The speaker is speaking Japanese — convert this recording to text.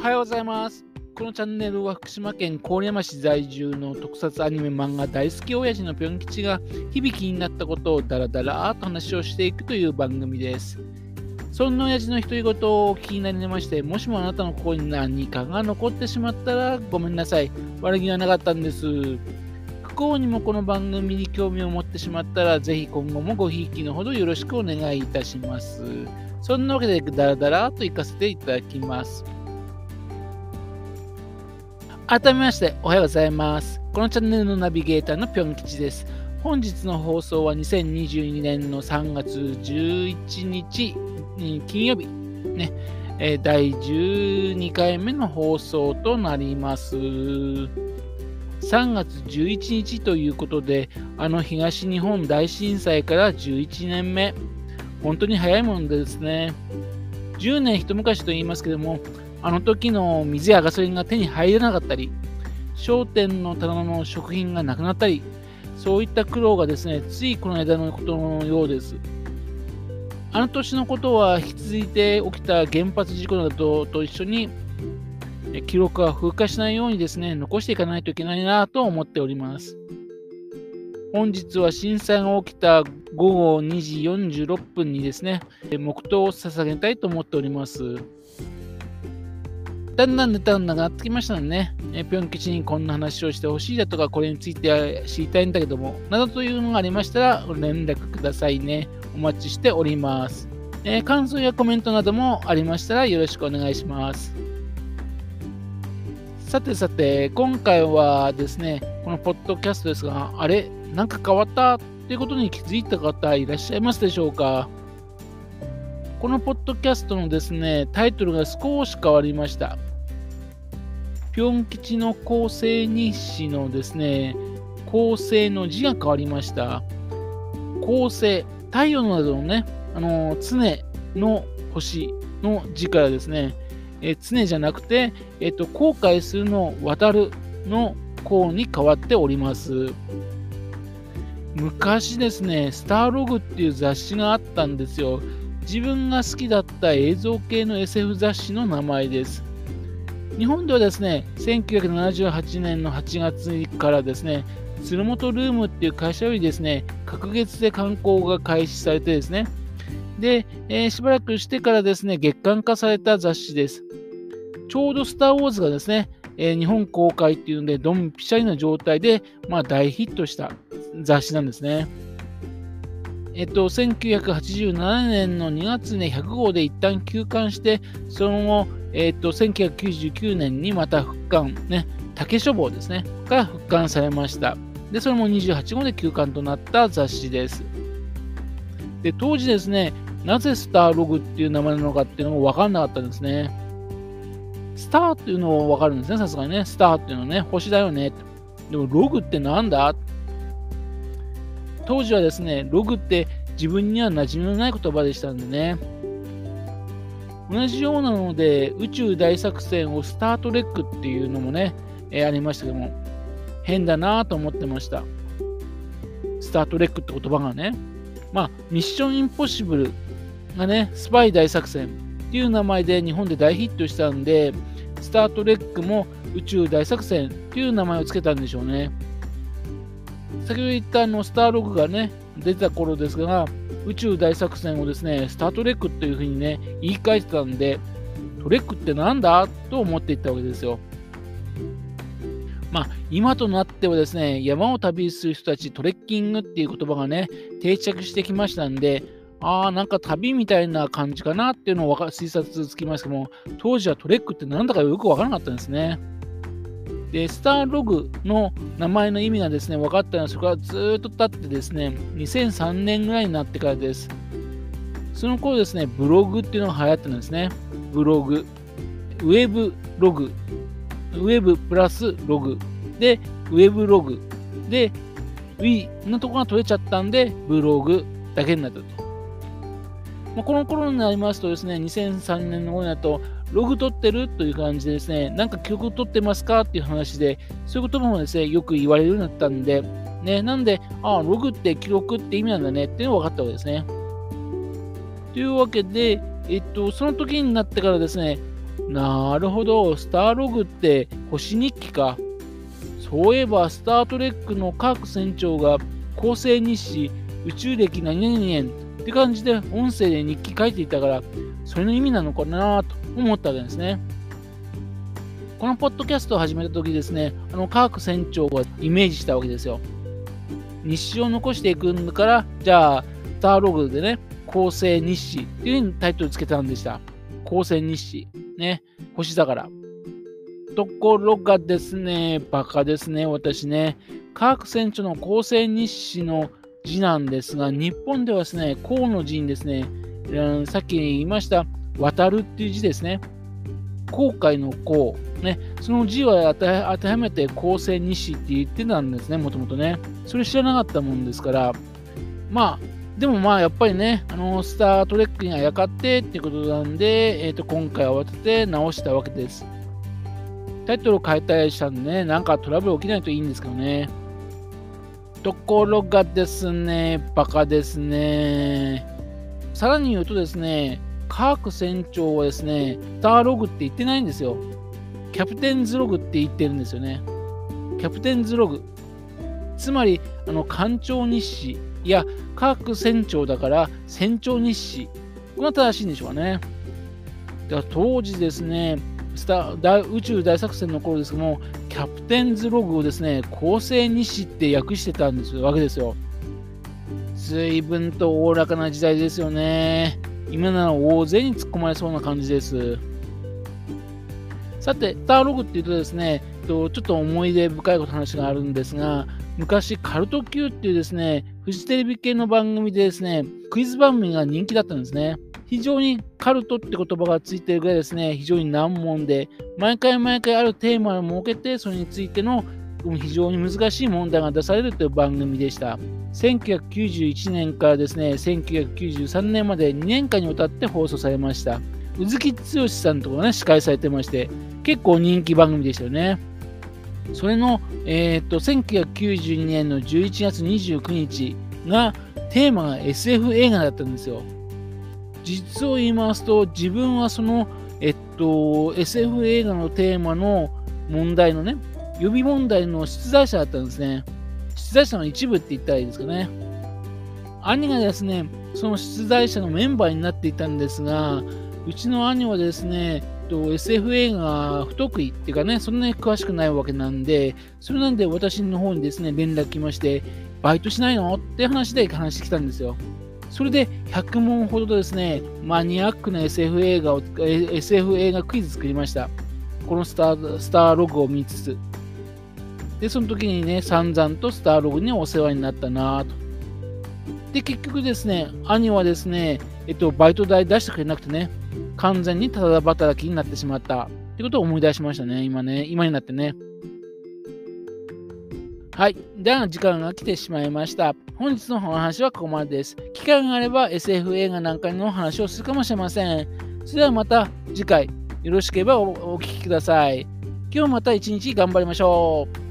おはようございます。このチャンネルは福島県郡山市在住の特撮アニメ漫画大好き親父のぴょん吉が響きになったことをダラダラと話をしていくという番組です。そんな親父の独り言をお聞きになりまして、もしもあなたの心に何かが残ってしまったらごめんなさい。悪気はなかったんです。不幸にもこの番組に興味を持ってしまったら、ぜひ今後もごひいきのほどよろしくお願いいたします。そんなわけで、ダラダラと行かせていただきます。改めまして、おはようございます。このチャンネルのナビゲーターのぴょん吉です。本日の放送は2022年の3月11日、金曜日、ね、え第12回目の放送となります。3月11日ということで、あの東日本大震災から11年目、本当に早いもんですね。10年一昔と言いますけども、あの時の水やガソリンが手に入らなかったり、商店の棚の食品がなくなったり、そういった苦労がですね、ついこの間のことのようです。あの年のことは引き続いて起きた原発事故などと一緒に、記録は風化しないようにですね、残していかないといけないなと思っております。本日は震災が起きた午後2時46分にですね、え黙祷を捧げたいと思っております。だんだんネタが長ってきましたのでね、えぴょん吉にこんな話をしてほしいだとか、これについて知りたいんだけども、などというのがありましたら、連絡くださいね。お待ちしております。えー感想やコメントなどもありましたらよろしくお願いします。さてさて、今回はですね、このポッドキャストですが、あれ、なんか変わったっていうことに気づいた方いらっしゃいますでしょうか？このポッドキャストのですね、タイトルが少し変わりました。ぴょん吉の構成日誌のですね、構成の字が変わりました。構成、太陽などのね、あの常の星の字からですね、え常じゃなくて、えっと後悔するの渡るの項に変わっております。昔ですね、スターログっていう雑誌があったんですよ。自分が好きだった映像系の SF 雑誌の名前です。日本ではですね、1978年の8月からですね、鶴本ルームっていう会社よりですね、隔月で刊行が開始されてですね、で、えーしばらくしてからですね、月刊化された雑誌です。ちょうどスター・ウォーズがですね、えー日本公開っていうので、ドンピシャリの状態で、まあ、大ヒットした雑誌なんですね。えっと、1987年の2月に100号で一旦休刊して、その後、えっと、1999年にまた復刊、ね、竹書房ですね、が復刊されました。で、それも28号で休刊となった雑誌です。で、当時ですね、なぜスターログっていう名前なのかっていうのも分かんなかったんですね。スターっていうのも分かるんですね、さすがにね。スターっていうのはね、星だよね。でも、ログってなんだ？当時はですね、ログって自分には馴染みのない言葉でしたんでね。同じようなので、宇宙大作戦をスタートレックっていうのもね、えーありましたけども、変だなぁと思ってました。スタートレックって言葉がね。まあ、ミッションインポッシブルがね、スパイ大作戦っていう名前で日本で大ヒットしたんで、スタートレックも宇宙大作戦っていう名前を付けたんでしょうね。先ほど言ったあのスターログがね、出た頃ですが、宇宙大作戦をですね、スタートレックっていうふうにね、言い換えてたんで、トレックってなんだ？と思っていったわけですよ。まあ、今となってはですね、山を旅する人たち、トレッキングっていう言葉がね、定着してきましたんで、ああ、なんか旅みたいな感じかなっていうのを推察つきますけども、当時はトレックってなんだかよくわからなかったんですね。で、スターログの名前の意味がですね、分かったのは、そこからずっと経ってですね、2003年ぐらいになってからです。その頃ですね、ブログっていうのが流行ってるんですね。ブログ。ウェブログ。ウェブプラスログ。で、ウェブログ。で、Wii のところが取れちゃったんで、ブログだけになったと。まあ、この頃になりますとですね、2003年の頃になると、ログ取ってるという感じでですね、なんか記録取ってますかっていう話で、そういうこともですね、よく言われるようになったんで、ね、なんで、ああ、ログって記録って意味なんだねっていうのが分かったわけですね。というわけで、えっと、その時になってからですね、なるほど、スターログって星日記か。そういえば、スタートレックのカーク船長が構成日誌、宇宙歴何々年って感じで音声で日記書いていたから、それの意味なのかなと思ったわけですね。このポッドキャストを始めた時ですね、あのカーク船長がイメージしたわけですよ。日誌を残していくんだから、じゃあ、スターログでね、構成日誌っていうふうにタイトルつけたんでした。構成日誌。ね、星だから。ところがですね、バカですね、私ね。科学船長の構成日誌の字なんですが、日本ではですね、河の字にですね、うん、さっき言いました、渡るっていう字ですね。航海の航。ね、その字は当て当てはめて構成日誌って言ってたんですね、もともとね。それ知らなかったもんですから、まあ、でもまあやっぱりね、あのスター・トレックにあやかってっていうことなんで、えー、と今回慌てて直したわけです。タイトルを変えたりしたんでね、なんかトラブル起きないといいんですけどね。ところがですね、バカですね。さらに言うとですね、カーク船長はですね、スターログって言ってないんですよ。キャプテンズログって言ってるんですよね。キャプテンズログ。つまり、あの、艦長日誌いや各船長だから船長日誌。これが正しいんでしょうかね。だから当時ですね、スタ宇宙大作戦の頃ですけども、キャプテンズログをですね、構成日誌って訳してたんですわけですよ。随分とおおらかな時代ですよね。今なら大勢に突っ込まれそうな感じです。さて、ターログっていうとですね、ちょっと思い出深いこと話があるんですが、昔、カルト Q っていうですね、フジテレビ系の番組でですね、クイズ番組が人気だったんですね。非常にカルトって言葉がついてるぐらいですね、非常に難問で、毎回毎回あるテーマを設けて、それについての非常に難しい問題が出されるという番組でした。1991年からですね、1993年まで2年間にわたって放送されました。宇月剛さんとかね、司会されてまして、結構人気番組でしたよね。それの、えー、っと、1992年の11月29日が、テーマが SF 映画だったんですよ。実を言いますと、自分はその、えっと、SF 映画のテーマの問題のね、予備問題の出題者だったんですね。出題者の一部って言ったらいいですかね。兄がですね、その出題者のメンバーになっていたんですが、うちの兄はですね、と SF 映画不得意っていうかね、そんなに詳しくないわけなんで、それなんで私の方にですね、連絡来まして、バイトしないの？って話で話してきたんですよ。それで100問ほどですね、マニアックな SF 映画を、SF 映画クイズ作りました。このスタースターログを見つつ。で、その時にね、散々とスターログにお世話になったなと。で、結局ですね、兄はですね、えっと、バイト代出してくれなくてね、完全にただ働きになってしまったってことを思い出しましたね、今ね、今になってね。はい。では、時間が来てしまいました。本日のお話はここまでです。機会があれば SF 映画なんかの話をするかもしれません。それではまた次回、よろしければお聞きください。今日また一日頑張りましょう。